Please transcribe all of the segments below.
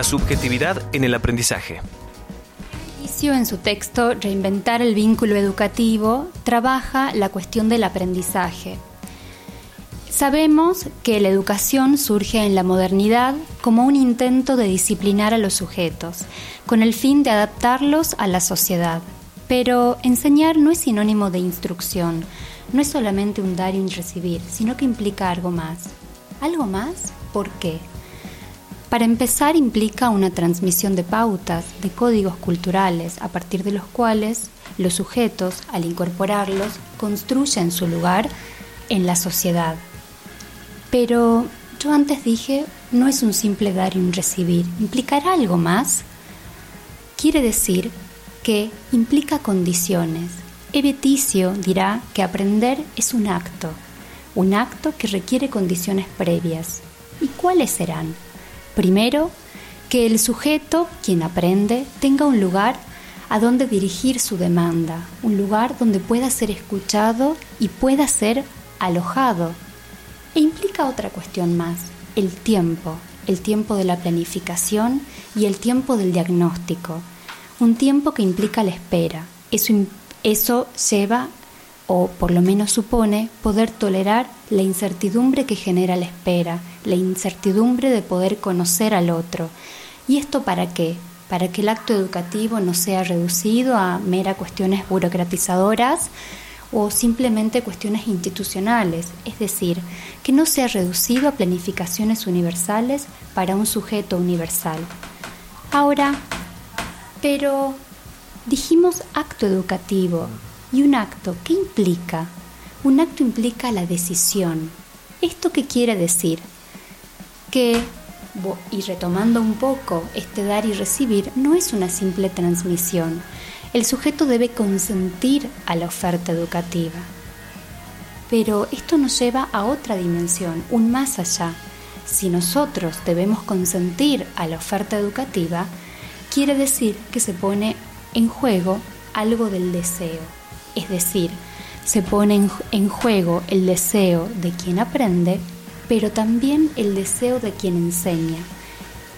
La subjetividad en el aprendizaje. En su texto Reinventar el vínculo educativo, trabaja la cuestión del aprendizaje. Sabemos que la educación surge en la modernidad como un intento de disciplinar a los sujetos, con el fin de adaptarlos a la sociedad. Pero enseñar no es sinónimo de instrucción, no es solamente un dar y un recibir, sino que implica algo más. ¿Algo más? ¿Por qué? Para empezar implica una transmisión de pautas, de códigos culturales, a partir de los cuales los sujetos, al incorporarlos, construyen su lugar en la sociedad. Pero yo antes dije, no es un simple dar y un recibir, implicará algo más. Quiere decir que implica condiciones. Eveticio dirá que aprender es un acto, un acto que requiere condiciones previas. ¿Y cuáles serán? Primero, que el sujeto, quien aprende, tenga un lugar a donde dirigir su demanda, un lugar donde pueda ser escuchado y pueda ser alojado. E implica otra cuestión más, el tiempo, el tiempo de la planificación y el tiempo del diagnóstico, un tiempo que implica la espera. Eso, eso lleva o por lo menos supone poder tolerar la incertidumbre que genera la espera, la incertidumbre de poder conocer al otro. ¿Y esto para qué? Para que el acto educativo no sea reducido a mera cuestiones burocratizadoras o simplemente cuestiones institucionales, es decir, que no sea reducido a planificaciones universales para un sujeto universal. Ahora, pero dijimos acto educativo, ¿Y un acto qué implica? Un acto implica la decisión. ¿Esto qué quiere decir? Que, y retomando un poco, este dar y recibir no es una simple transmisión. El sujeto debe consentir a la oferta educativa. Pero esto nos lleva a otra dimensión, un más allá. Si nosotros debemos consentir a la oferta educativa, quiere decir que se pone en juego algo del deseo es decir, se pone en, juego el deseo de quien aprende, pero también el deseo de quien enseña,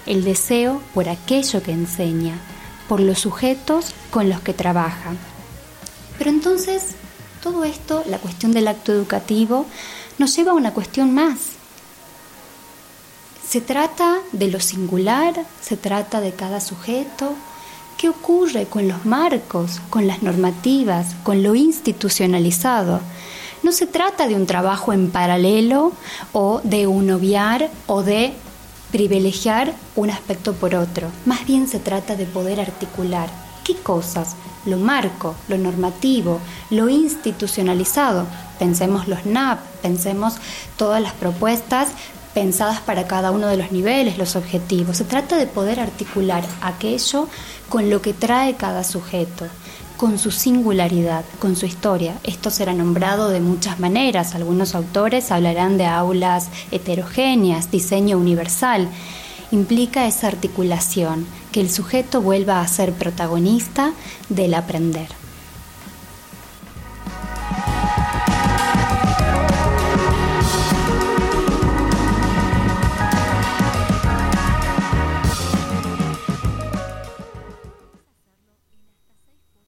el deseo por aquello que enseña, por los sujetos con los que trabaja. Pero entonces, todo esto, la cuestión del acto educativo, nos lleva a una cuestión más. Se trata de lo singular, se trata de cada sujeto, ¿Qué ocurre con los marcos, con las normativas, con lo institucionalizado? No se trata de un trabajo en paralelo o de un obviar o de privilegiar un aspecto por otro. Más bien se trata de poder articular qué cosas, lo marco, lo normativo, lo institucionalizado. Pensemos los NAP, pensemos todas las propuestas pensadas para cada uno de los niveles, los objetivos. Se trata de poder articular aquello con lo que trae cada sujeto, con su singularidad, con su historia. Esto será nombrado de muchas maneras. Algunos autores hablarán de aulas heterogéneas, diseño universal. Implica esa articulación, que el sujeto vuelva a ser protagonista del aprender.